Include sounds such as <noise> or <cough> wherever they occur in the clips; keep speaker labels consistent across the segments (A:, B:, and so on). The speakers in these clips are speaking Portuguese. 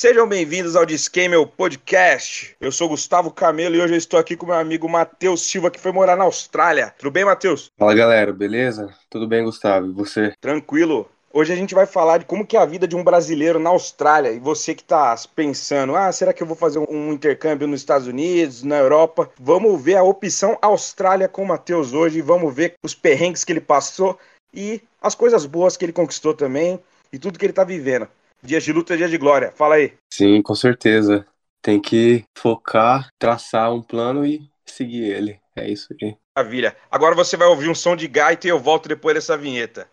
A: Sejam bem-vindos ao Discamel Podcast. Eu sou Gustavo Camelo e hoje eu estou aqui com meu amigo Matheus Silva, que foi morar na Austrália. Tudo bem, Matheus?
B: Fala galera, beleza? Tudo bem, Gustavo? E você?
A: Tranquilo. Hoje a gente vai falar de como que é a vida de um brasileiro na Austrália. E você que está pensando, ah, será que eu vou fazer um intercâmbio nos Estados Unidos, na Europa? Vamos ver a opção Austrália com o Matheus hoje. Vamos ver os perrengues que ele passou e as coisas boas que ele conquistou também e tudo que ele está vivendo. Dias de luta, dias de glória. Fala aí.
B: Sim, com certeza. Tem que focar, traçar um plano e seguir ele. É isso aí.
A: Maravilha. Agora você vai ouvir um som de gaita e eu volto depois dessa vinheta.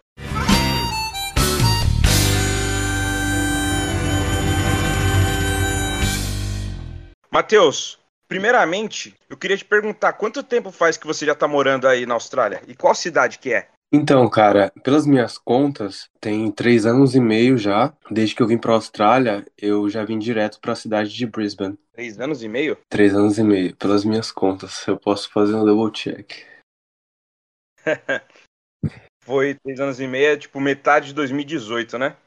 A: Matheus, primeiramente, eu queria te perguntar quanto tempo faz que você já está morando aí na Austrália? E qual cidade que é?
B: Então, cara, pelas minhas contas, tem três anos e meio já. Desde que eu vim pra Austrália, eu já vim direto pra cidade de Brisbane.
A: Três anos e meio?
B: Três anos e meio, pelas minhas contas. Eu posso fazer um double check. <laughs>
A: Foi três anos e meio, tipo metade de 2018, né?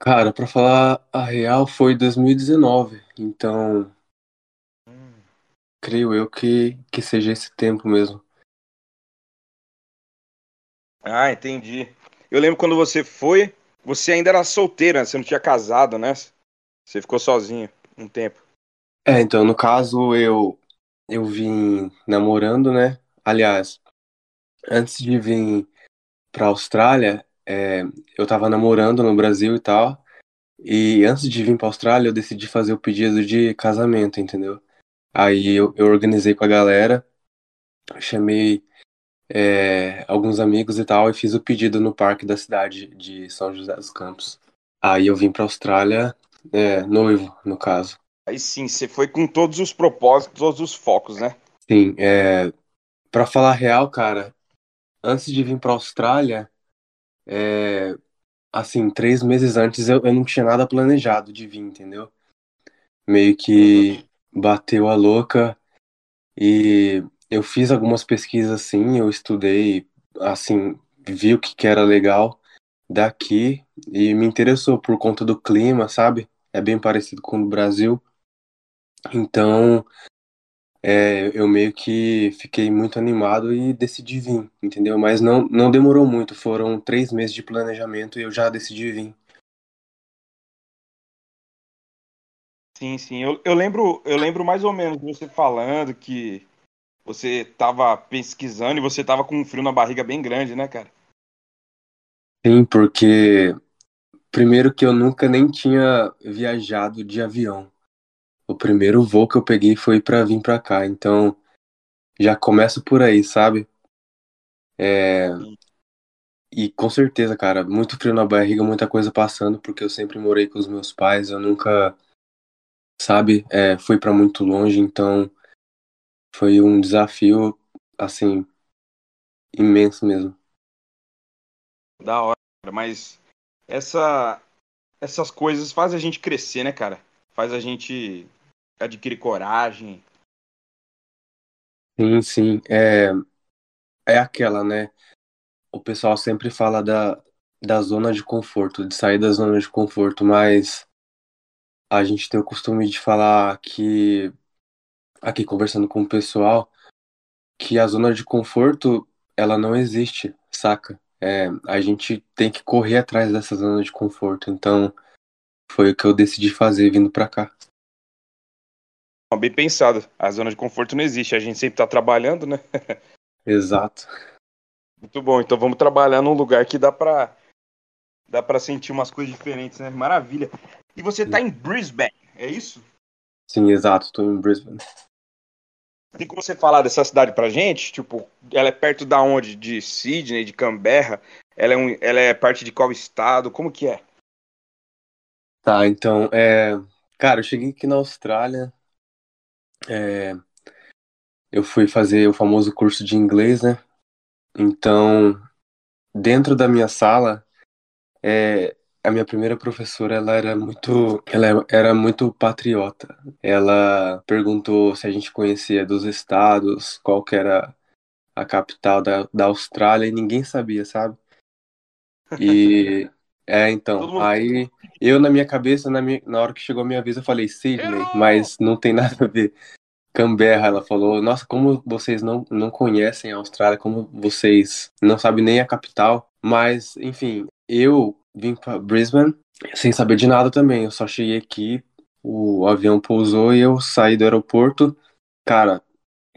B: Cara, pra falar a real, foi 2019. Então,
A: Hum.
B: creio eu que, que seja esse tempo mesmo.
A: Ah, entendi. Eu lembro quando você foi, você ainda era solteira, né? você não tinha casado, né? Você ficou sozinho um tempo.
B: É, então, no caso, eu, eu vim namorando, né? Aliás, antes de vir pra Austrália, é, eu tava namorando no Brasil e tal. E antes de vir pra Austrália, eu decidi fazer o pedido de casamento, entendeu? Aí eu, eu organizei com a galera, chamei é, alguns amigos e tal, e fiz o pedido no parque da cidade de São José dos Campos. Aí eu vim pra Austrália, é, noivo, no caso.
A: Aí sim, você foi com todos os propósitos, todos os focos, né?
B: Sim, é, pra falar a real, cara, antes de vir pra Austrália, é, assim, três meses antes eu, eu não tinha nada planejado de vir, entendeu? Meio que bateu a louca e eu fiz algumas pesquisas assim, eu estudei, assim, vi o que que era legal daqui e me interessou por conta do clima, sabe? É bem parecido com o Brasil. Então, é, eu meio que fiquei muito animado e decidi vir, entendeu? Mas não, não demorou muito, foram três meses de planejamento e eu já decidi vir.
A: Sim, sim. Eu, eu lembro, eu lembro mais ou menos você falando que você estava pesquisando e você estava com um frio na barriga bem grande, né, cara?
B: Sim, porque primeiro que eu nunca nem tinha viajado de avião. O primeiro voo que eu peguei foi pra vir pra cá, então já começo por aí, sabe? É, e com certeza, cara, muito frio na barriga, muita coisa passando, porque eu sempre morei com os meus pais, eu nunca, sabe, é, fui pra muito longe, então foi um desafio, assim, imenso mesmo.
A: Da hora, mas essa, essas coisas fazem a gente crescer, né, cara? Faz a gente adquirir coragem.
B: Sim, sim, é, é aquela, né? O pessoal sempre fala da, da zona de conforto, de sair da zona de conforto, mas a gente tem o costume de falar que, aqui conversando com o pessoal, que a zona de conforto, ela não existe, saca? É, a gente tem que correr atrás dessa zona de conforto, então foi o que eu decidi fazer vindo pra cá.
A: Bem pensado. A zona de conforto não existe. A gente sempre tá trabalhando, né? <laughs>
B: Exato.
A: Muito bom. Então vamos trabalhar num lugar que dá pra, dá pra sentir umas coisas diferentes, né? Maravilha. E você tá em Brisbane, é isso?
B: Sim, exato, tô em Brisbane.
A: Tem como você falar dessa cidade pra gente? Tipo, ela é perto da onde? De Sydney, de Canberra? Ela é, um, ela é parte de qual estado? Como que é?
B: Tá, então, é... Cara, eu cheguei aqui na Austrália, é... eu fui fazer o famoso curso de inglês, né? Então, dentro da minha sala, é... a minha primeira professora, ela era muito, ela era muito patriota. Ela perguntou se a gente conhecia dos estados, qual que era a capital da, da Austrália, e ninguém sabia, sabe? E <laughs> É, então, aí eu na minha cabeça, na, minha, na hora que chegou a minha vez, eu falei Sydney, mas não tem nada a ver. Canberra, ela falou, nossa, como vocês não, não conhecem a Austrália, como vocês não sabem nem a capital. Mas, enfim, eu vim para Brisbane sem saber de nada também. Eu só cheguei aqui, o avião pousou e eu saí do aeroporto. Cara,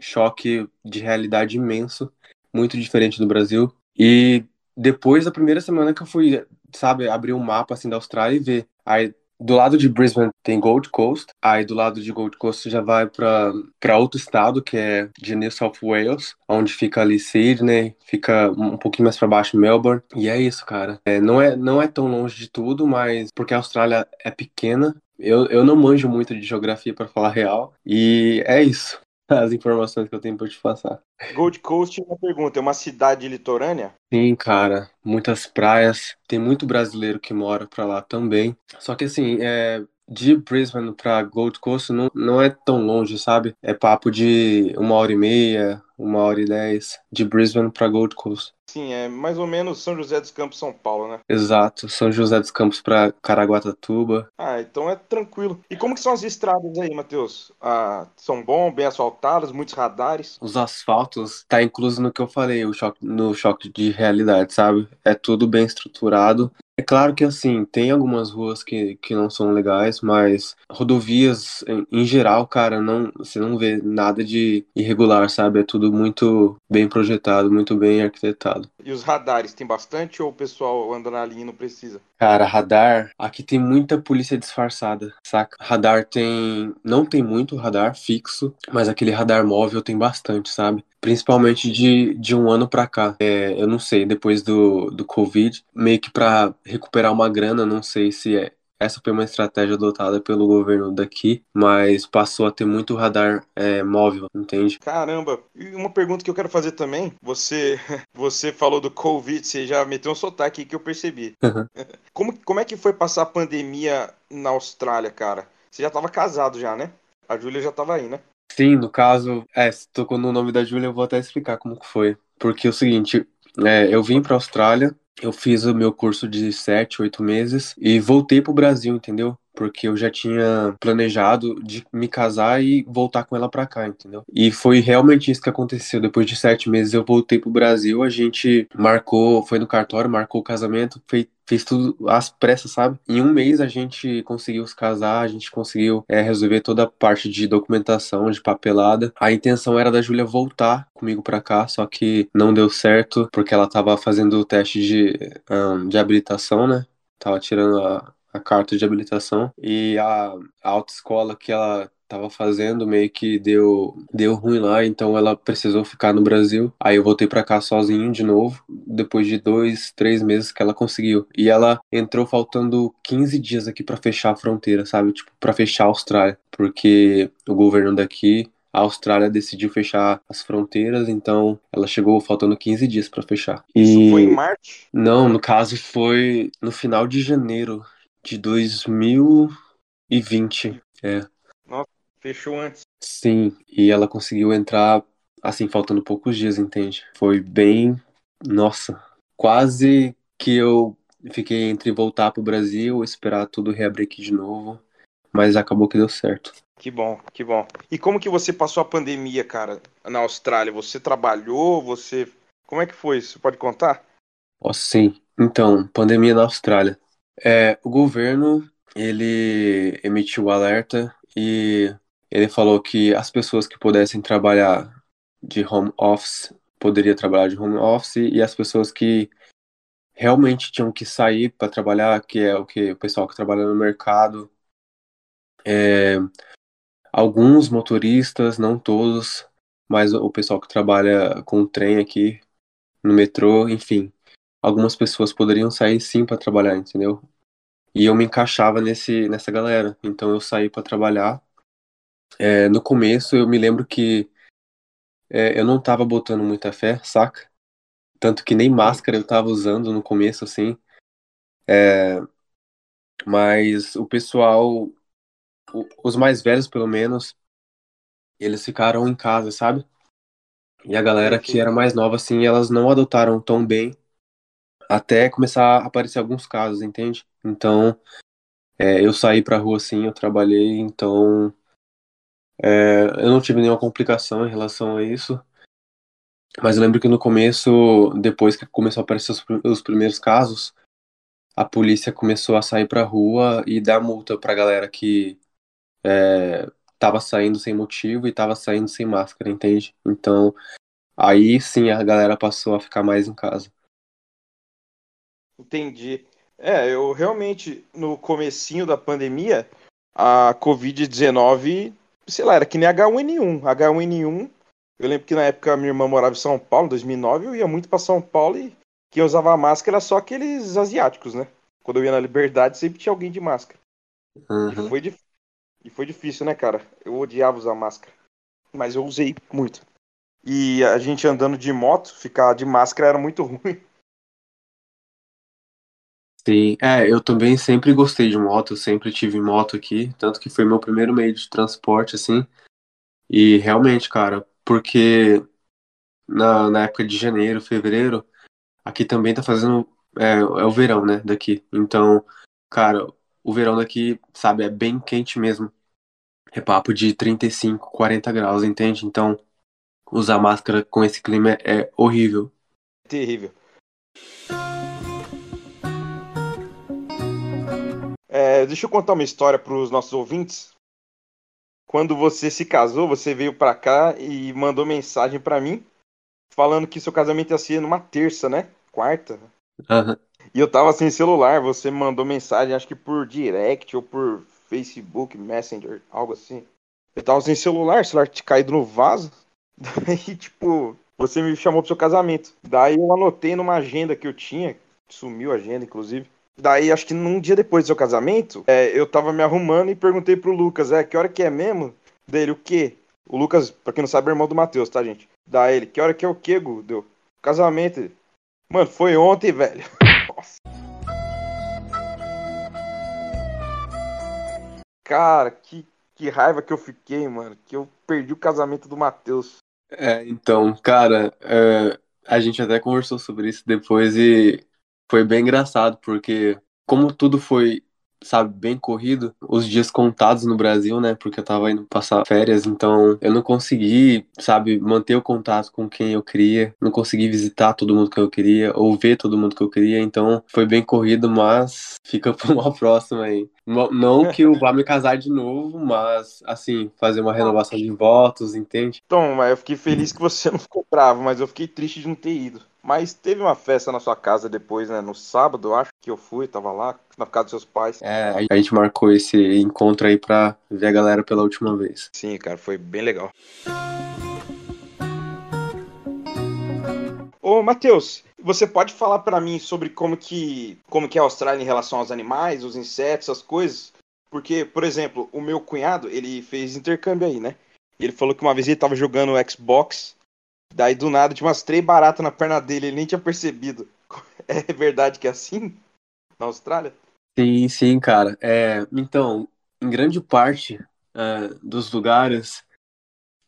B: choque de realidade imenso, muito diferente do Brasil. E depois da primeira semana que eu fui, sabe, abrir um mapa assim da Austrália e ver. Aí do lado de Brisbane tem Gold Coast, aí do lado de Gold Coast já vai para outro estado que é de New South Wales, onde fica ali Sydney, fica um pouquinho mais para baixo Melbourne. E é isso, cara. É, não, é, não é tão longe de tudo, mas porque a Austrália é pequena, eu, eu não manjo muito de geografia para falar real. E é isso. As informações que eu tenho para te passar.
A: Gold Coast, uma pergunta, é uma cidade litorânea?
B: Sim, cara, muitas praias, tem muito brasileiro que mora para lá também. Só que assim, é, de Brisbane para Gold Coast não, não é tão longe, sabe? É papo de uma hora e meia, uma hora e dez, de Brisbane para Gold Coast.
A: Sim, é mais ou menos São José dos Campos, São Paulo, né?
B: Exato, São José dos Campos para Caraguatatuba.
A: Ah, então é tranquilo. E como que são as estradas aí, Matheus? Ah, são bom, bem asfaltadas, muitos radares?
B: Os asfaltos tá incluso no que eu falei, o choque, no choque de realidade, sabe? É tudo bem estruturado. Claro que assim, tem algumas ruas que, que não são legais, mas rodovias em, em geral, cara, não, você não vê nada de irregular, sabe? É tudo muito bem projetado, muito bem arquitetado.
A: E os radares, tem bastante ou o pessoal anda na linha e não precisa?
B: Cara, radar, aqui tem muita polícia disfarçada, saca? Radar tem. Não tem muito radar fixo, mas aquele radar móvel tem bastante, sabe? Principalmente de, de um ano pra cá. É, eu não sei, depois do, do Covid, meio que pra recuperar uma grana, não sei se é, essa foi uma estratégia adotada pelo governo daqui, mas passou a ter muito radar é, móvel, entende?
A: Caramba! E uma pergunta que eu quero fazer também, você <laughs> você falou do Covid, você já meteu um sotaque que eu percebi. Uhum. <laughs> Como, como é que foi passar a pandemia na Austrália, cara? Você já estava casado já, né? A Júlia já estava aí, né?
B: Sim, no caso, é, se tocou no nome da Júlia, eu vou até explicar como que foi. Porque é o seguinte, é, eu vim para a Austrália eu fiz o meu curso de sete, oito meses e voltei pro Brasil, entendeu? Porque eu já tinha planejado de me casar e voltar com ela pra cá, entendeu? E foi realmente isso que aconteceu. Depois de sete meses eu voltei pro Brasil, a gente marcou, foi no cartório, marcou o casamento, fez, fez tudo às pressas, sabe? Em um mês a gente conseguiu se casar, a gente conseguiu é, resolver toda a parte de documentação, de papelada. A intenção era da Júlia voltar comigo pra cá, só que não deu certo, porque ela tava fazendo o teste de, um, de habilitação, né? Tava tirando a, a carta de habilitação e a, a autoescola que ela tava fazendo meio que deu deu ruim lá, então ela precisou ficar no Brasil. Aí eu voltei para cá sozinho de novo, depois de dois, três meses que ela conseguiu. E ela entrou faltando 15 dias aqui para fechar a fronteira, sabe? Tipo, para fechar a Austrália, porque o governo daqui a Austrália decidiu fechar as fronteiras, então ela chegou faltando 15 dias para fechar.
A: Isso foi em março?
B: Não, no caso foi no final de janeiro de 2020. É.
A: Nossa, fechou antes.
B: Sim, e ela conseguiu entrar assim, faltando poucos dias, entende? Foi bem. Nossa, quase que eu fiquei entre voltar pro Brasil, esperar tudo reabrir aqui de novo, mas acabou que deu certo.
A: Que bom, que bom. E como que você passou a pandemia, cara, na Austrália? Você trabalhou? Você. Como é que foi? Você pode contar?
B: Oh, sim. Então, pandemia na Austrália. É, o governo ele emitiu o alerta e ele falou que as pessoas que pudessem trabalhar de home office poderia trabalhar de home office e as pessoas que realmente tinham que sair para trabalhar, que é o que o pessoal que trabalha no mercado, é, alguns motoristas, não todos, mas o pessoal que trabalha com o trem aqui no metrô, enfim, algumas pessoas poderiam sair sim para trabalhar, entendeu? E eu me encaixava nesse, nessa galera. Então eu saí para trabalhar. É, no começo eu me lembro que é, eu não tava botando muita fé, saca? Tanto que nem máscara eu tava usando no começo, assim. É, mas o pessoal, os mais velhos pelo menos, eles ficaram em casa, sabe? E a galera que era mais nova, assim, elas não adotaram tão bem até começar a aparecer alguns casos, entende? Então, é, eu saí pra rua sim, eu trabalhei, então é, eu não tive nenhuma complicação em relação a isso. Mas eu lembro que no começo, depois que começou a aparecer os, os primeiros casos, a polícia começou a sair pra rua e dar multa pra galera que é, tava saindo sem motivo e tava saindo sem máscara, entende? Então, aí sim a galera passou a ficar mais em casa.
A: Entendi. É, eu realmente, no comecinho da pandemia, a Covid-19, sei lá, era que nem H1N1. H1N1, eu lembro que na época minha irmã morava em São Paulo, em 2009, eu ia muito para São Paulo e quem usava máscara era só aqueles asiáticos, né? Quando eu ia na Liberdade, sempre tinha alguém de máscara.
B: Uhum.
A: E, foi, e foi difícil, né, cara? Eu odiava usar máscara. Mas eu usei muito. E a gente andando de moto, ficar de máscara era muito <laughs> ruim.
B: Sim, é, eu também sempre gostei de moto, sempre tive moto aqui, tanto que foi meu primeiro meio de transporte, assim. E realmente, cara, porque na, na época de janeiro, fevereiro, aqui também tá fazendo. É, é o verão, né? Daqui. Então, cara, o verão daqui, sabe, é bem quente mesmo. É papo de 35, 40 graus, entende? Então, usar máscara com esse clima é, é horrível.
A: Terrível. É, deixa eu contar uma história para os nossos ouvintes. Quando você se casou, você veio para cá e mandou mensagem para mim falando que seu casamento ia ser numa terça, né? Quarta.
B: Uhum.
A: E eu tava sem celular, você mandou mensagem, acho que por direct ou por Facebook, Messenger, algo assim. Eu tava sem celular, celular tinha caído no vaso. <laughs> Daí, tipo, você me chamou pro seu casamento. Daí eu anotei numa agenda que eu tinha, sumiu a agenda, inclusive. Daí, acho que num dia depois do seu casamento, é, eu tava me arrumando e perguntei pro Lucas, é, que hora que é mesmo? Dele, o quê? O Lucas, pra quem não sabe, é irmão do Matheus, tá, gente? Daí ele, que hora que é o quê, Gu? Deu, casamento. Mano, foi ontem, velho. <laughs> Nossa. Cara, que, que raiva que eu fiquei, mano. Que eu perdi o casamento do Matheus.
B: É, então, cara, é, a gente até conversou sobre isso depois e foi bem engraçado, porque como tudo foi, sabe, bem corrido, os dias contados no Brasil, né? Porque eu tava indo passar férias, então eu não consegui, sabe, manter o contato com quem eu queria, não consegui visitar todo mundo que eu queria, ou ver todo mundo que eu queria, então foi bem corrido, mas fica <laughs> pra uma próxima aí. Não que eu vá me casar de novo, mas, assim, fazer uma renovação de votos, entende?
A: Tom, mas eu fiquei feliz que você não ficou bravo, mas eu fiquei triste de não ter ido. Mas teve uma festa na sua casa depois, né? No sábado, acho que eu fui, tava lá, na casa dos seus pais.
B: É, a gente marcou esse encontro aí pra ver a galera pela última vez.
A: Sim, cara, foi bem legal. Ô, Matheus, você pode falar para mim sobre como que, como que é a Austrália em relação aos animais, os insetos, essas coisas? Porque, por exemplo, o meu cunhado, ele fez intercâmbio aí, né? Ele falou que uma vez ele tava jogando Xbox Daí do nada tinha umas três baratas na perna dele, ele nem tinha percebido. <laughs> É verdade que é assim? Na Austrália?
B: Sim, sim, cara. É, então, em grande parte é, dos lugares,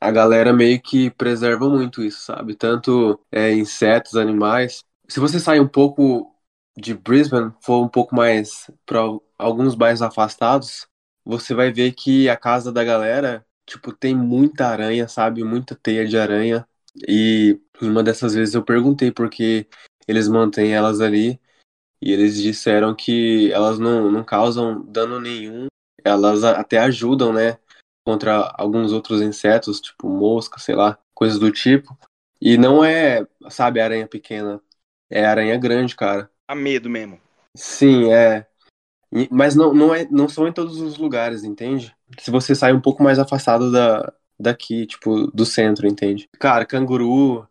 B: a galera meio que preserva muito isso, sabe? Tanto é, insetos, animais. Se você sair um pouco de Brisbane, for um pouco mais para alguns bairros afastados, você vai ver que a casa da galera, tipo, tem muita aranha, sabe? Muita teia de aranha. E uma dessas vezes eu perguntei por que eles mantêm elas ali e eles disseram que elas não, não causam dano nenhum, elas até ajudam, né, contra alguns outros insetos, tipo mosca, sei lá, coisas do tipo. E não é, sabe, aranha pequena, é aranha grande, cara.
A: A medo mesmo.
B: Sim, é. Mas não, não, é, não são em todos os lugares, entende? Se você sai um pouco mais afastado da, daqui, tipo, do centro, entende? Cara, canguru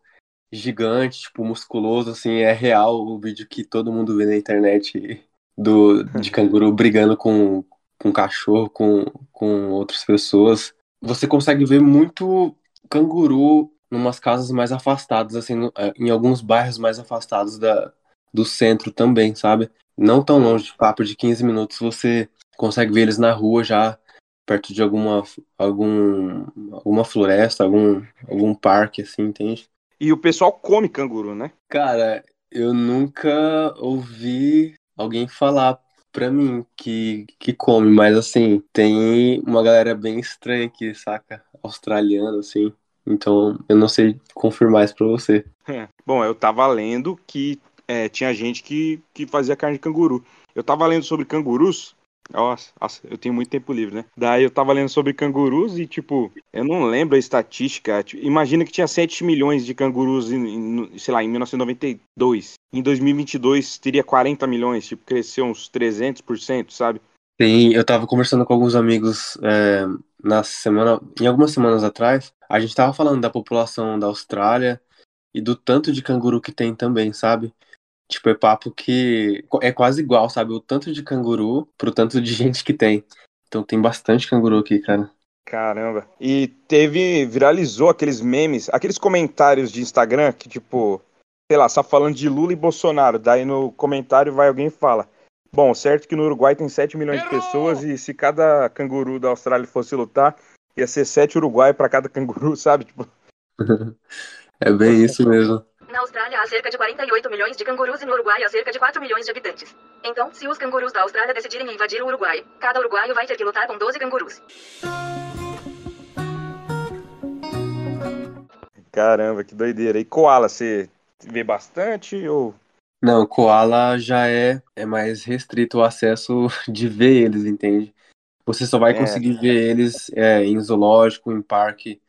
B: gigante, tipo, musculoso, assim, é real o vídeo que todo mundo vê na internet do, de canguru brigando com, com cachorro, com, com outras pessoas. Você consegue ver muito canguru numas casas mais afastadas, assim, no, é, em alguns bairros mais afastados da, do centro também, sabe? Não tão longe, de papo de 15 minutos, você consegue ver eles na rua já perto de alguma, algum, alguma floresta, algum, algum parque, assim, entende?
A: E o pessoal come canguru, né?
B: Cara, eu nunca ouvi alguém falar pra mim que, que come, mas assim, tem uma galera bem estranha aqui, saca? Australiana, assim. Então, eu não sei confirmar isso pra você.
A: Bom, eu tava lendo que é, tinha gente que, que fazia carne de canguru. Eu tava lendo sobre cangurus. Nossa, nossa, eu tenho muito tempo livre, né? Daí eu tava lendo sobre cangurus e, tipo, eu não lembro a estatística. Tipo, imagina que tinha 7 milhões de cangurus, em, em, sei lá, em 1992. Em 2022 teria 40 milhões, tipo, cresceu uns 300%, sabe?
B: Sim, eu tava conversando com alguns amigos é, na semana, em algumas semanas atrás. A gente tava falando da população da Austrália e do tanto de canguru que tem também, sabe? Tipo, é papo que é quase igual, sabe? O tanto de canguru pro tanto de <laughs> gente que tem. Então tem bastante canguru aqui, cara.
A: Caramba. E teve, viralizou aqueles memes, aqueles comentários de Instagram que, tipo, sei lá, só falando de Lula e Bolsonaro. Daí no comentário vai alguém e fala: Bom, certo que no Uruguai tem 7 milhões de pessoas e se cada canguru da Austrália fosse lutar, ia ser 7 Uruguai para cada <laughs> canguru, sabe? Tipo... <laughs>
B: é bem isso mesmo.
C: Na Austrália há cerca de 48 milhões de cangurus e no Uruguai há cerca de 4 milhões de habitantes. Então, se os cangurus da Austrália decidirem invadir o Uruguai, cada uruguaio vai ter que lutar com 12 cangurus.
A: Caramba, que doideira. E koala, você vê bastante ou
B: não, koala já é, é mais restrito o acesso <laughs> de ver eles, entende? Você só vai
A: É.
B: conseguir ver eles é, em zoológico, em parque.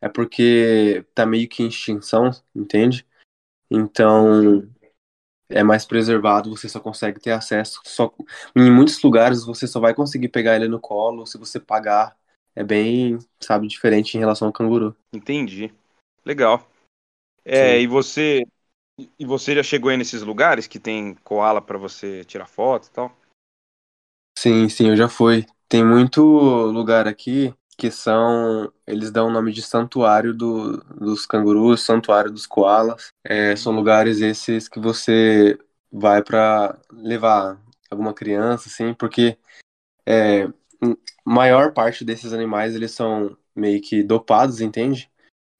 B: É porque tá meio que em extinção, entende? Então é mais preservado, você só consegue ter acesso. Só, em muitos lugares você só vai conseguir pegar ele no colo se você pagar. É bem, sabe, diferente em relação ao canguru.
A: Entendi. Legal. É,
B: Sim.
A: e você e você já chegou aí nesses lugares que tem koala para você tirar foto e tal?
B: Sim, sim, eu já fui. Tem muito lugar aqui que são. Eles dão o nome de santuário do, dos cangurus, santuário dos koalas. É, são lugares esses que você vai para levar alguma criança, assim, porque é, maior parte desses animais eles são meio que dopados, entende?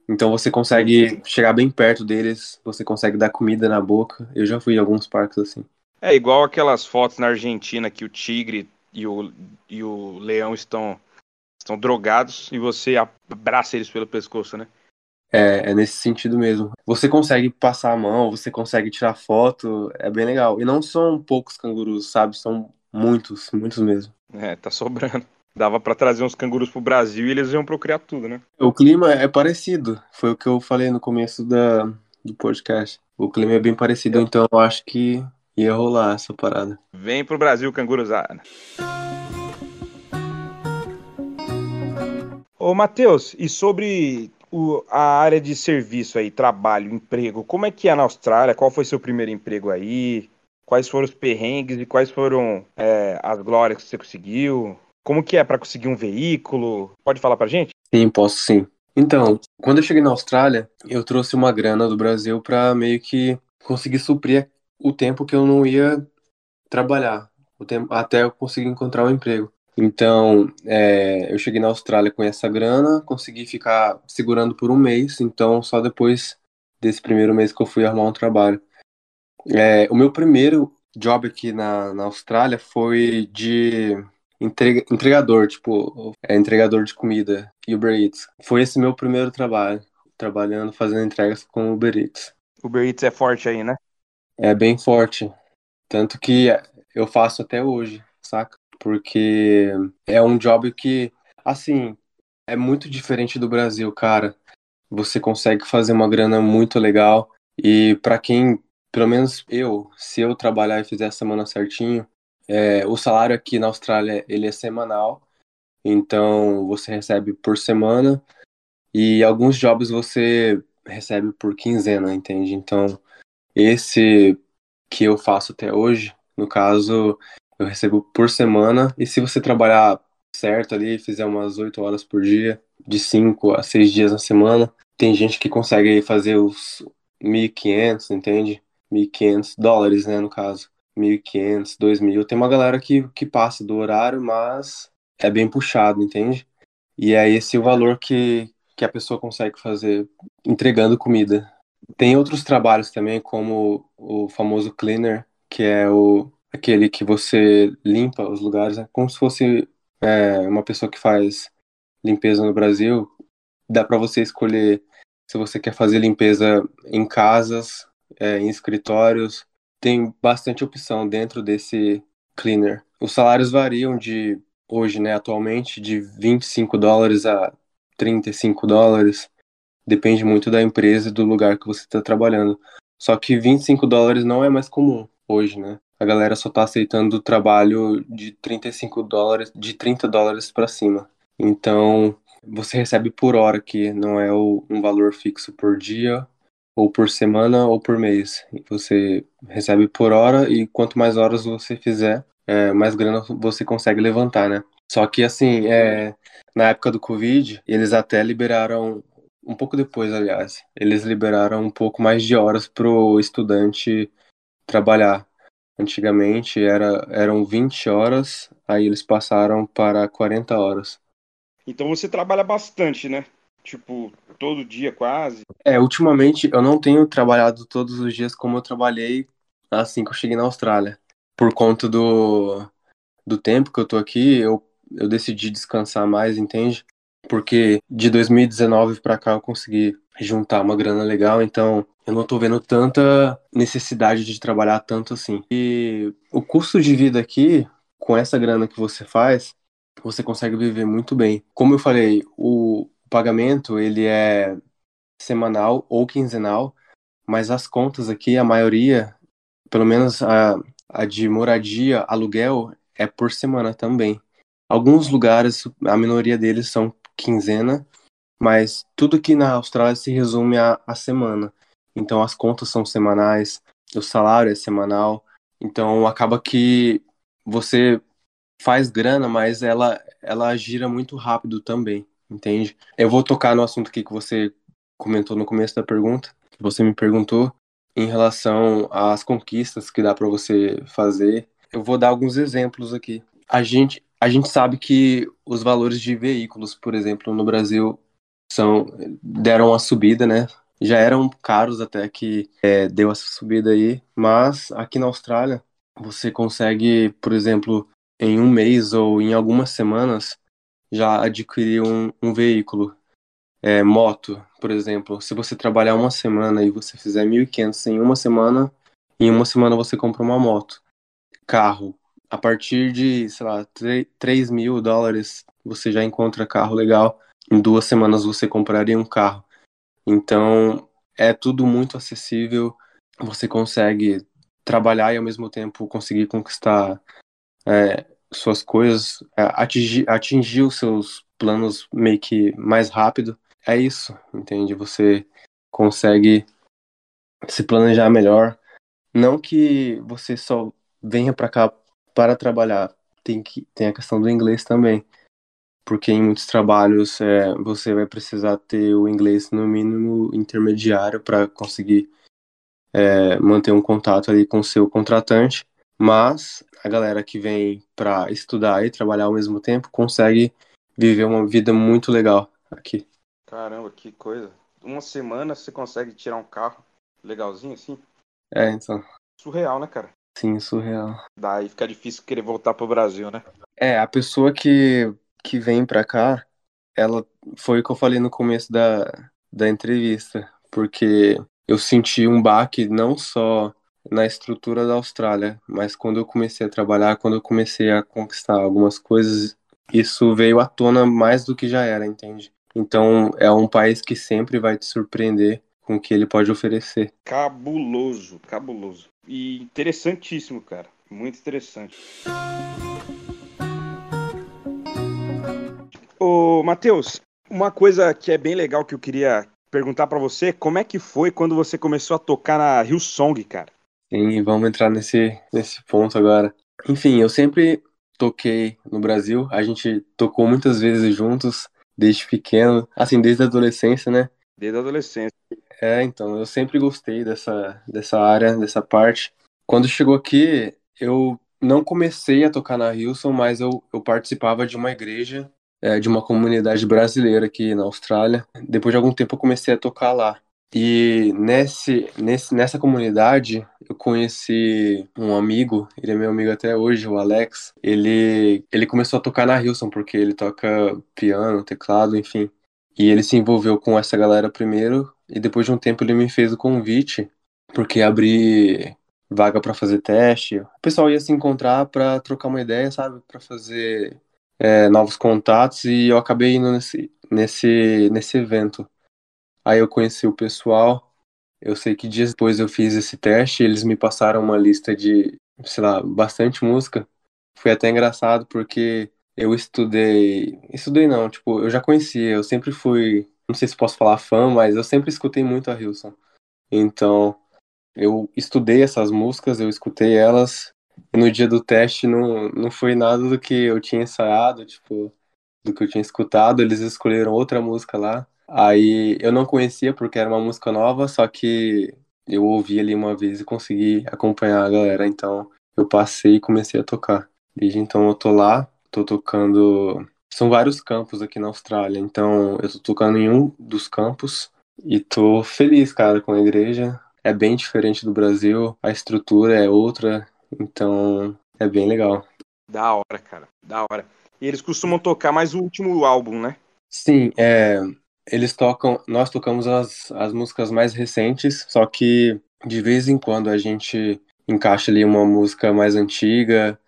B: Então você consegue chegar bem perto deles, você consegue dar comida na boca. Eu já fui em alguns parques assim.
A: É igual aquelas fotos na Argentina que o tigre e o, e o leão estão, estão drogados e você abraça eles pelo pescoço, né?
B: É, é nesse sentido mesmo. Você consegue passar a mão, você consegue tirar foto, é bem legal. E não são poucos cangurus, sabe? São muitos, muitos mesmo.
A: É, tá sobrando. Dava para trazer uns cangurus pro Brasil e eles iam procriar tudo, né?
B: O clima é parecido, foi o que eu falei no começo da, do podcast. O clima é bem parecido, então eu acho que ia rolar essa parada.
A: Vem pro Brasil, canguruzada. Ô, Matheus, e sobre o, a área de serviço aí, trabalho, emprego, como é que é na Austrália? Qual foi seu primeiro emprego aí? Quais foram os perrengues e quais foram é, as glórias que você conseguiu? Como que é para conseguir um veículo? Pode falar pra gente?
B: Sim, posso sim. Então, quando eu cheguei na Austrália, eu trouxe uma grana do Brasil para meio que conseguir suprir o tempo que eu não ia trabalhar, o tempo, até eu conseguir encontrar um emprego. Então, é, eu cheguei na Austrália com essa grana, consegui ficar segurando por um mês, então só depois desse primeiro mês que eu fui arrumar um trabalho. É, o meu primeiro job aqui na, na Austrália foi de entrega, entregador, tipo, é, entregador de comida, Uber Eats. Foi esse meu primeiro trabalho, trabalhando, fazendo entregas com Uber Eats.
A: Uber Eats é forte aí, né?
B: É bem forte. Tanto que eu faço até hoje, saca? Porque é um job que, assim, é muito diferente do Brasil, cara. Você consegue fazer uma grana muito legal. E para quem, pelo menos eu, se eu trabalhar e fizer a semana certinho, é, o salário aqui na Austrália ele é semanal. Então você recebe por semana. E alguns jobs você recebe por quinzena, entende? Então esse que eu faço até hoje, no caso, eu recebo por semana. E se você trabalhar certo ali, fizer umas 8 horas por dia, de 5 a 6 dias na semana, tem gente que consegue fazer os 1.500, entende? 1.500 dólares, né, no caso. 1.500, 2.000. Tem uma galera que, que passa do horário, mas é bem puxado, entende? E é esse o valor que, que a pessoa consegue fazer entregando comida. Tem outros trabalhos também, como o famoso cleaner, que é o aquele que você limpa os lugares, né? como se fosse é, uma pessoa que faz limpeza no Brasil. Dá para você escolher se você quer fazer limpeza em casas, é, em escritórios. Tem bastante opção dentro desse cleaner. Os salários variam de hoje, né, atualmente, de 25 dólares a 35 dólares. Depende muito da empresa e do lugar que você está trabalhando. Só que 25 dólares não é mais comum hoje, né? A galera só está aceitando trabalho de 35 dólares, de 30 dólares para cima. Então, você recebe por hora, que não é um valor fixo por dia, ou por semana, ou por mês. Você recebe por hora e quanto mais horas você fizer, é, mais grana você consegue levantar, né? Só que, assim, é, na época do Covid, eles até liberaram um pouco depois, aliás, eles liberaram um pouco mais de horas pro estudante trabalhar. Antigamente era, eram 20 horas, aí eles passaram para 40 horas.
A: Então você trabalha bastante, né? Tipo, todo dia quase.
B: É, ultimamente eu não tenho trabalhado todos os dias como eu trabalhei assim que eu cheguei na Austrália. Por conta do, do tempo que eu tô aqui, eu, eu decidi descansar mais, entende? porque de 2019 para cá eu consegui juntar uma grana legal, então eu não tô vendo tanta necessidade de trabalhar tanto assim. E o custo de vida aqui, com essa grana que você faz, você consegue viver muito bem. Como eu falei, o pagamento ele é semanal ou quinzenal, mas as contas aqui, a maioria, pelo menos a, a de moradia, aluguel, é por semana também. Alguns lugares, a minoria deles são quinzena, mas tudo aqui na Austrália se resume à, semana. Então as contas são semanais, o salário é semanal, então acaba que você faz grana, mas ela ela gira muito rápido também, entende? Eu vou tocar no assunto aqui que você comentou no começo da pergunta, que você me perguntou em relação às conquistas que dá para você fazer. Eu vou dar alguns exemplos aqui. A gente a gente sabe que os valores de veículos, por exemplo, no Brasil são deram uma subida, né? Já eram caros até que é, deu essa subida aí, mas aqui na Austrália você consegue, por exemplo, em um mês ou em algumas semanas já adquirir um, um veículo, é, moto, por exemplo. Se você trabalhar uma semana e você fizer 1.500 em uma semana, em uma semana você compra uma moto. Carro, a partir de, sei lá, 3 mil dólares você já encontra carro legal. Em duas semanas você compraria um carro. Então é tudo muito acessível. Você consegue trabalhar e ao mesmo tempo conseguir conquistar é, suas coisas, é, atingir, atingir os seus planos meio que mais rápido. É isso, entende? Você consegue se planejar melhor. Não que você só venha para cá para trabalhar tem que tem a questão do inglês também porque em muitos trabalhos é, você vai precisar ter o inglês no mínimo intermediário para conseguir é, manter um contato ali com o seu contratante mas a galera que vem para estudar e trabalhar ao mesmo tempo consegue viver uma vida muito legal aqui.
A: Caramba que coisa. Uma semana você consegue tirar um carro legalzinho assim?
B: É então.
A: Surreal né cara?
B: Sim, surreal.
A: Daí fica difícil querer voltar pro Brasil, né?
B: É, a pessoa que, que vem pra cá, ela foi o que eu falei no começo da, da entrevista, porque eu senti um baque não só na estrutura da Austrália, mas quando eu comecei a trabalhar, quando eu comecei a conquistar algumas coisas, isso veio à tona mais do que já era, entende? Então é um país que sempre vai te surpreender com o que ele pode oferecer.
A: Cabuloso, cabuloso. E interessantíssimo, cara. Muito interessante. Ô, Matheus, uma coisa que é bem legal que eu queria perguntar para você, como é que foi quando você começou a tocar na Rio Song, cara?
B: Sim, vamos entrar nesse, nesse ponto agora. Enfim, eu sempre toquei no Brasil, a gente tocou muitas vezes juntos, desde pequeno, assim, desde a adolescência, né?
A: Desde a adolescência.
B: É, então, eu sempre gostei dessa, dessa área, dessa parte. Quando chegou aqui, eu não comecei a tocar na Hilson, mas eu, eu participava de uma igreja, é, de uma comunidade brasileira aqui na Austrália. Depois de algum tempo eu comecei a tocar lá. E nesse, nesse, nessa comunidade eu conheci um amigo, ele é meu amigo até hoje, o Alex. Ele, ele começou a tocar na Hilson, porque ele toca piano, teclado, enfim. E ele se envolveu com essa galera primeiro, e depois de um tempo ele me fez o convite, porque abri vaga para fazer teste. O pessoal ia se encontrar para trocar uma ideia, sabe? Para fazer é, novos contatos, e eu acabei indo nesse, nesse, nesse evento. Aí eu conheci o pessoal. Eu sei que dias depois eu fiz esse teste, eles me passaram uma lista de, sei lá, bastante música. Foi até engraçado porque eu estudei. Estudei não, tipo, eu já conhecia, eu sempre fui. Não sei se posso falar fã, mas eu sempre escutei muito a Hilson. Então, eu estudei essas músicas, eu escutei elas, e no dia do teste não, não foi nada do que eu tinha ensaiado, tipo, do que eu tinha escutado. Eles escolheram outra música lá. Aí eu não conhecia porque era uma música nova, só que eu ouvi ali uma vez e consegui acompanhar a galera, então eu passei e comecei a tocar. Desde então eu tô lá, tô tocando. São vários campos aqui na Austrália, então eu tô tocando em um dos campos e tô feliz, cara, com a igreja. É bem diferente do Brasil, a estrutura é outra, então é bem legal.
A: Da hora, cara, da hora. E eles costumam tocar mais o último álbum, né?
B: Sim, é, eles tocam, nós tocamos as, as músicas mais recentes, só que de vez em quando a gente encaixa ali uma música mais antiga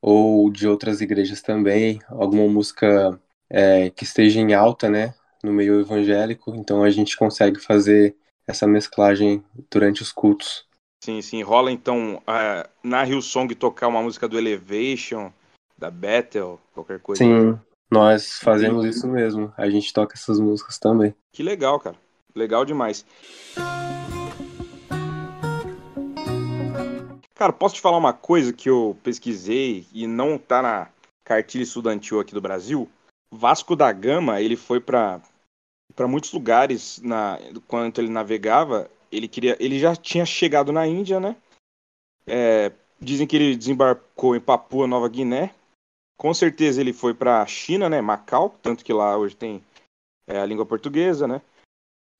B: ou de outras igrejas também, alguma música é, que esteja em alta, né, no meio evangélico, então a gente consegue fazer essa mesclagem durante os cultos.
A: Sim, sim, rola então uh, na Hillsong tocar uma música do Elevation, da Bethel, qualquer coisa.
B: Sim, nós fazemos isso mesmo. A gente toca essas músicas também.
A: Que legal, cara. Legal demais. Cara, posso te falar uma coisa que eu pesquisei e não tá na cartilha estudantil aqui do Brasil? Vasco da Gama, ele foi para para muitos lugares na quando ele navegava, ele queria, ele já tinha chegado na Índia, né? É, dizem que ele desembarcou em Papua Nova Guiné, com certeza ele foi para a China, né? Macau, tanto que lá hoje tem é, a língua portuguesa, né?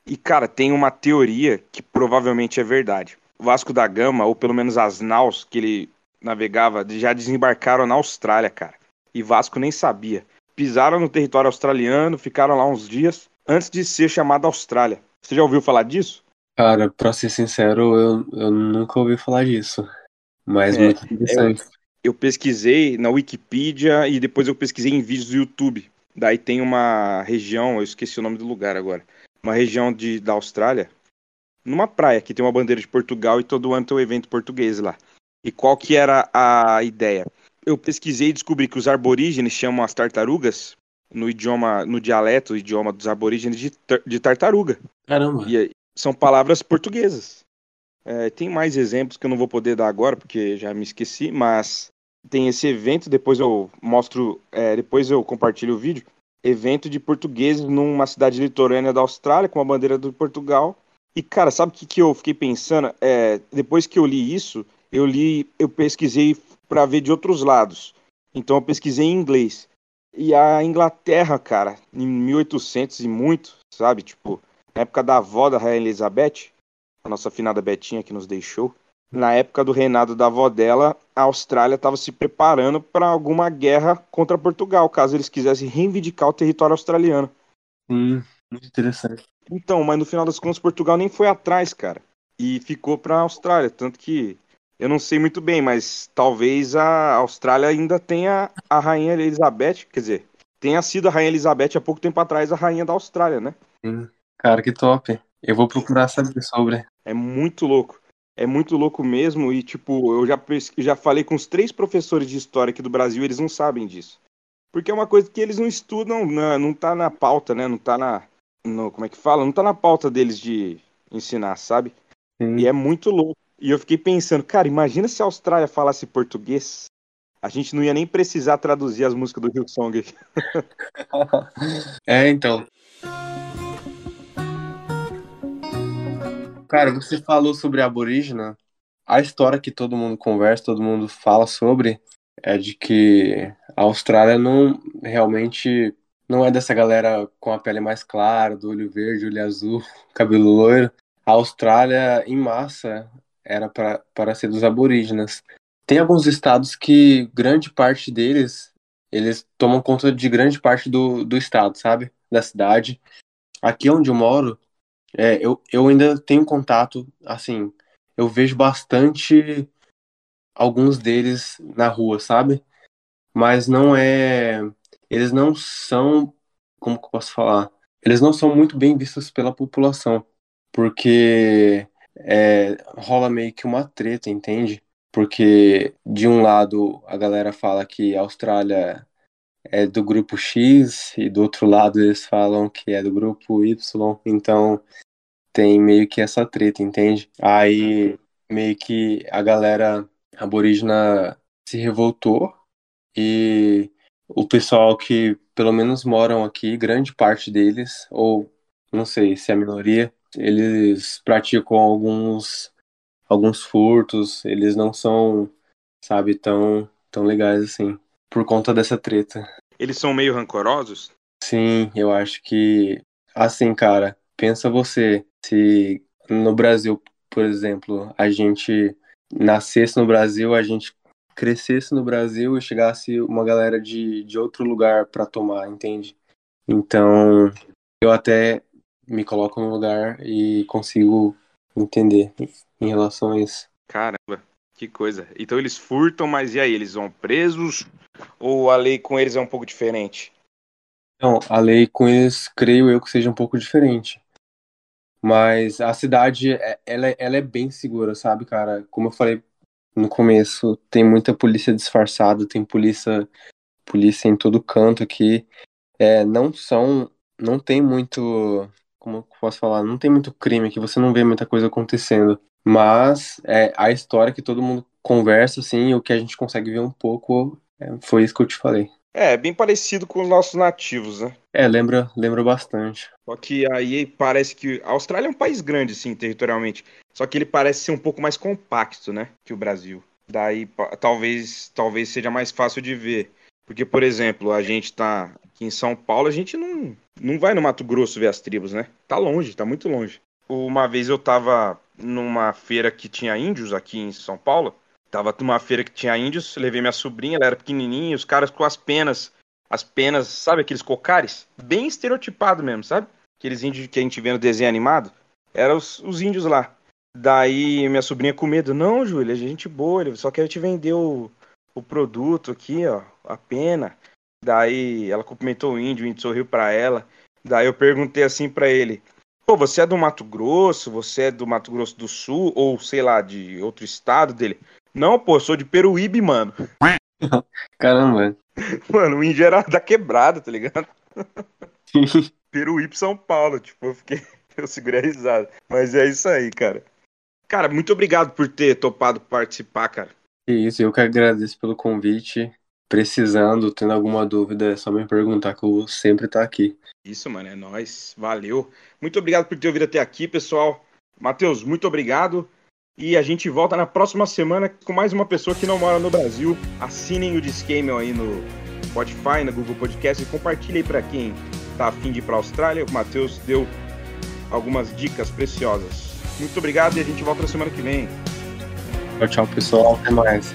A: E, cara, tem uma teoria que provavelmente é verdade. Vasco da Gama, ou pelo menos as naus que ele navegava, já desembarcaram na Austrália, cara. E Vasco nem sabia. Pisaram no território australiano, ficaram lá uns dias antes de ser chamado Austrália. Você já ouviu falar disso?
B: Cara, pra ser sincero, eu, eu nunca ouvi falar disso. Mas é, muito interessante. É,
A: eu pesquisei na Wikipedia e depois eu pesquisei em vídeos do YouTube. Daí tem uma região, eu esqueci o nome do lugar agora, uma região de, da Austrália, numa praia que tem uma bandeira de Portugal e todo ano tem um evento português lá. E qual que era a ideia? Eu pesquisei e descobri que os aborígenes chamam as tartarugas no idioma, no dialeto, o idioma dos aborígenes de, de tartaruga.
B: Caramba.
A: E são palavras portuguesas. É, tem mais exemplos que eu não vou poder dar agora porque já me esqueci, mas tem esse evento, depois eu mostro, é, depois eu compartilho o vídeo. Evento de portugueses numa cidade litorânea da Austrália, com a bandeira do Portugal. E, cara, sabe o que, que eu fiquei pensando? É, depois que eu li isso, eu li, eu pesquisei para ver de outros lados. Então eu pesquisei em inglês. E a Inglaterra, cara, em 1800 e muito, sabe? Tipo, na época da avó da Rainha Elizabeth, a nossa finada Betinha que nos deixou, na época do reinado da avó dela, a Austrália estava se preparando para alguma guerra contra Portugal, caso eles quisessem reivindicar o território australiano.
B: Hum, muito interessante.
A: Então, mas no final das contas, Portugal nem foi atrás, cara. E ficou para a Austrália. Tanto que eu não sei muito bem, mas talvez a Austrália ainda tenha a Rainha Elizabeth, quer dizer, tenha sido a Rainha Elizabeth há pouco tempo atrás a Rainha da Austrália, né?
B: Sim. Cara, que top. Eu vou procurar saber sobre.
A: É muito louco é muito louco mesmo e, tipo, eu já, já falei com os três professores de história aqui do Brasil, eles não sabem disso. Porque é uma coisa que eles não estudam, não, não tá na pauta, né? Não tá na. No, como é que fala? Não tá na pauta deles de ensinar, sabe? Sim. E é muito louco. E eu fiquei pensando, cara, imagina se a Austrália falasse português. A gente não ia nem precisar traduzir as músicas do Hillsong. <laughs>
B: é, então. Cara, você falou sobre aborígena. A história que todo mundo conversa, todo mundo fala sobre, é de que a Austrália não realmente não é dessa galera com a pele mais clara, do olho verde, olho azul, <laughs> cabelo loiro. A Austrália, em massa, era para ser dos aborígenes. Tem alguns estados que grande parte deles, eles tomam conta de grande parte do, do estado, sabe? Da cidade. Aqui onde eu moro, é, eu, eu ainda tenho contato, assim, eu vejo bastante alguns deles na rua, sabe? Mas não é. Eles não são. Como que eu posso falar? Eles não são muito bem vistos pela população. Porque é, rola meio que uma treta, entende? Porque de um lado a galera fala que a Austrália é do grupo X e do outro lado eles falam que é do grupo Y, então tem meio que essa treta, entende? Aí meio que a galera aborígena se revoltou e o pessoal que pelo menos moram aqui, grande parte deles, ou não sei se é a minoria, eles praticam alguns alguns furtos, eles não são, sabe, tão, tão legais assim, por conta dessa treta.
A: Eles são meio rancorosos?
B: Sim, eu acho que, assim, cara, pensa você, se no Brasil, por exemplo, a gente nascesse no Brasil, a gente crescesse no Brasil e chegasse uma galera de, de outro lugar para tomar, entende? Então, eu até me coloco no lugar e consigo entender em relação a isso.
A: Caramba, que coisa. Então eles furtam, mas e aí? Eles vão presos? Ou a lei com eles é um pouco diferente?
B: Não, a lei com eles, creio eu que seja um pouco diferente. Mas a cidade, é, ela, é, ela é bem segura, sabe, cara? Como eu falei no começo, tem muita polícia disfarçada, tem polícia, polícia em todo canto aqui. É, não são, não tem muito como eu posso falar, não tem muito crime aqui, você não vê muita coisa acontecendo. Mas é, a história que todo mundo conversa, assim, o que a gente consegue ver um pouco, foi isso que eu te falei.
A: É, bem parecido com os nossos nativos, né?
B: É, lembra, lembra bastante.
A: Só que aí parece que a Austrália é um país grande, sim, territorialmente. Só que ele parece ser um pouco mais compacto, né, que o Brasil. Daí talvez, talvez seja mais fácil de ver. Porque, por exemplo, a gente tá aqui em São Paulo, a gente não, não vai no Mato Grosso ver as tribos, né? Tá longe, tá muito longe. Uma vez eu tava numa feira que tinha índios aqui em São Paulo. Tava numa feira que tinha índios, levei minha sobrinha, ela era pequenininha, os caras com as penas, as penas, sabe aqueles cocares? Bem estereotipado mesmo, sabe? Aqueles índios que a gente vê no desenho animado. Eram os, os índios lá. Daí minha sobrinha com medo, não, Júlia, a gente boa, ele só quer te vender o, o produto aqui, ó, a pena. Daí ela cumprimentou o índio, o índio sorriu para ela. Daí eu perguntei assim para ele: Pô, você é do Mato Grosso? Você é do Mato Grosso do Sul? Ou sei lá, de outro estado dele? Não, pô, sou de Peruíbe, mano. <laughs>
B: Caramba.
A: Mano, o índio era da quebrada, tá ligado? <laughs> Peruíbe, São Paulo. Tipo, eu fiquei. <laughs> Eu segurei a risada. Mas é isso aí, cara. Cara, muito obrigado por ter topado participar, cara.
B: Isso, eu que agradeço pelo convite. Precisando, tendo alguma dúvida, é só me perguntar que eu vou sempre estar aqui.
A: Isso, mano, é nóis. Valeu. Muito obrigado por ter ouvido até aqui, pessoal. Matheus, muito obrigado. E a gente volta na próxima semana com mais uma pessoa que não mora no Brasil. Assinem o Discamel aí no Spotify, na Google Podcast e compartilhe aí para quem tá afim de ir pra Austrália. O Matheus deu algumas dicas preciosas. Muito obrigado e a gente volta na semana que vem.
B: Tchau, tchau, pessoal. Até mais.